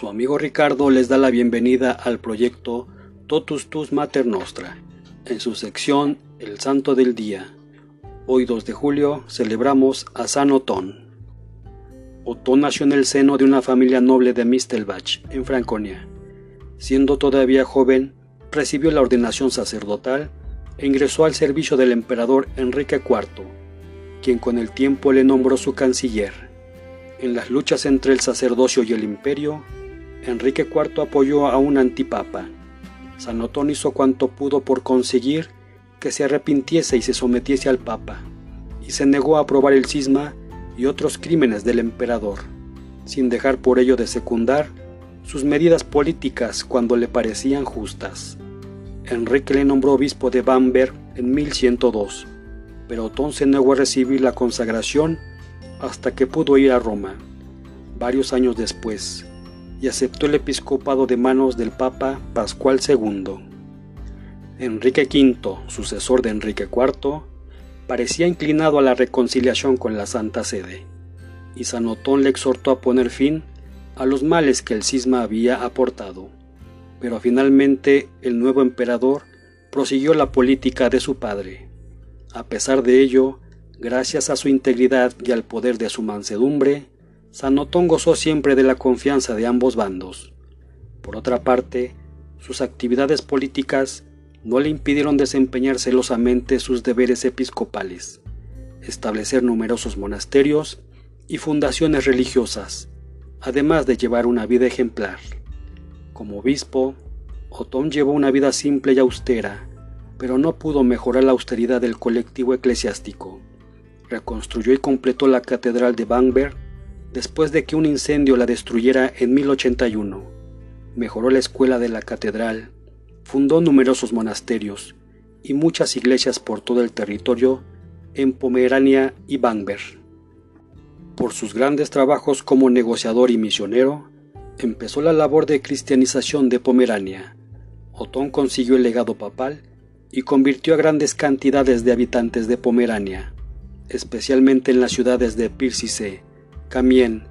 Su amigo Ricardo les da la bienvenida al proyecto Totus Tus Mater Nostra, en su sección El Santo del Día. Hoy 2 de julio celebramos a San Otón. Otón nació en el seno de una familia noble de Mistelbach, en Franconia. Siendo todavía joven, recibió la ordenación sacerdotal e ingresó al servicio del emperador Enrique IV, quien con el tiempo le nombró su canciller. En las luchas entre el sacerdocio y el imperio, Enrique IV apoyó a un antipapa. San Otón hizo cuanto pudo por conseguir que se arrepintiese y se sometiese al papa, y se negó a aprobar el cisma y otros crímenes del emperador, sin dejar por ello de secundar sus medidas políticas cuando le parecían justas. Enrique le nombró obispo de Bamberg en 1102, pero Otón se negó a recibir la consagración hasta que pudo ir a Roma, varios años después, y aceptó el episcopado de manos del Papa Pascual II. Enrique V, sucesor de Enrique IV, parecía inclinado a la reconciliación con la Santa Sede, y San Otón le exhortó a poner fin a los males que el cisma había aportado. Pero finalmente el nuevo emperador prosiguió la política de su padre. A pesar de ello, gracias a su integridad y al poder de su mansedumbre, San Otón gozó siempre de la confianza de ambos bandos. Por otra parte, sus actividades políticas no le impidieron desempeñar celosamente sus deberes episcopales, establecer numerosos monasterios y fundaciones religiosas, además de llevar una vida ejemplar. Como obispo, Otón llevó una vida simple y austera, pero no pudo mejorar la austeridad del colectivo eclesiástico. Reconstruyó y completó la catedral de Bamberg después de que un incendio la destruyera en 1081. Mejoró la escuela de la catedral, fundó numerosos monasterios y muchas iglesias por todo el territorio en Pomerania y Bamberg. Por sus grandes trabajos como negociador y misionero, empezó la labor de cristianización de Pomerania. Otón consiguió el legado papal y convirtió a grandes cantidades de habitantes de Pomerania, especialmente en las ciudades de Pircice, Camien,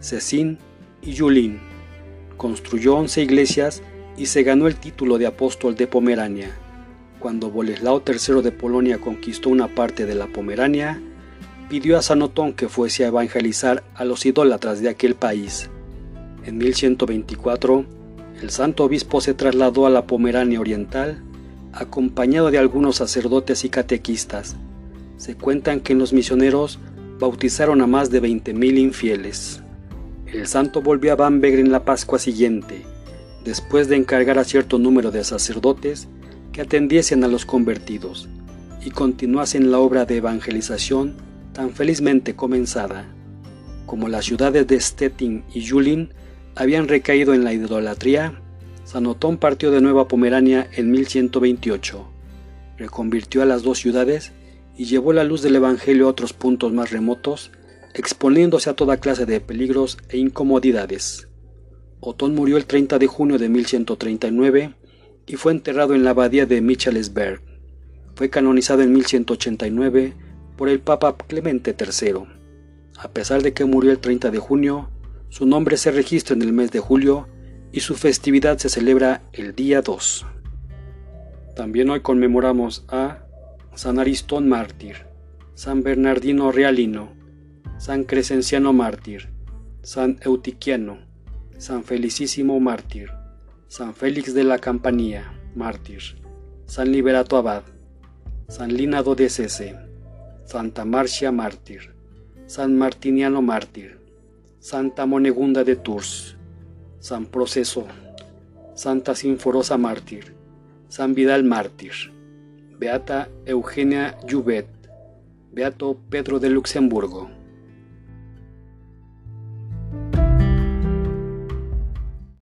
Cecín y Yulín. Construyó once iglesias y se ganó el título de apóstol de Pomerania. Cuando Boleslao III de Polonia conquistó una parte de la Pomerania, pidió a San Otón que fuese a evangelizar a los idólatras de aquel país. En 1124, el santo obispo se trasladó a la Pomerania Oriental, acompañado de algunos sacerdotes y catequistas. Se cuentan que los misioneros bautizaron a más de 20.000 infieles. El santo volvió a Bamberg en la Pascua siguiente, después de encargar a cierto número de sacerdotes que atendiesen a los convertidos y continuasen la obra de evangelización tan felizmente comenzada. Como las ciudades de Stettin y Julin habían recaído en la idolatría, San Otón partió de nuevo a Pomerania en 1128, reconvirtió a las dos ciudades y llevó la luz del Evangelio a otros puntos más remotos, exponiéndose a toda clase de peligros e incomodidades. Otón murió el 30 de junio de 1139 y fue enterrado en la abadía de Michelsberg. Fue canonizado en 1189 por el Papa Clemente III. A pesar de que murió el 30 de junio, su nombre se registra en el mes de julio y su festividad se celebra el día 2. También hoy conmemoramos a San Aristón mártir, San Bernardino Realino, San Crescenciano mártir, San Eutiquiano, San Felicísimo mártir, San Félix de la Campanía mártir, San Liberato Abad, San Linado de Cese, Santa Marcia mártir, San Martiniano mártir, Santa Monegunda de Tours, San Proceso, Santa Sinforosa mártir, San Vidal mártir, Beata Eugenia Jubet, Beato Pedro de Luxemburgo.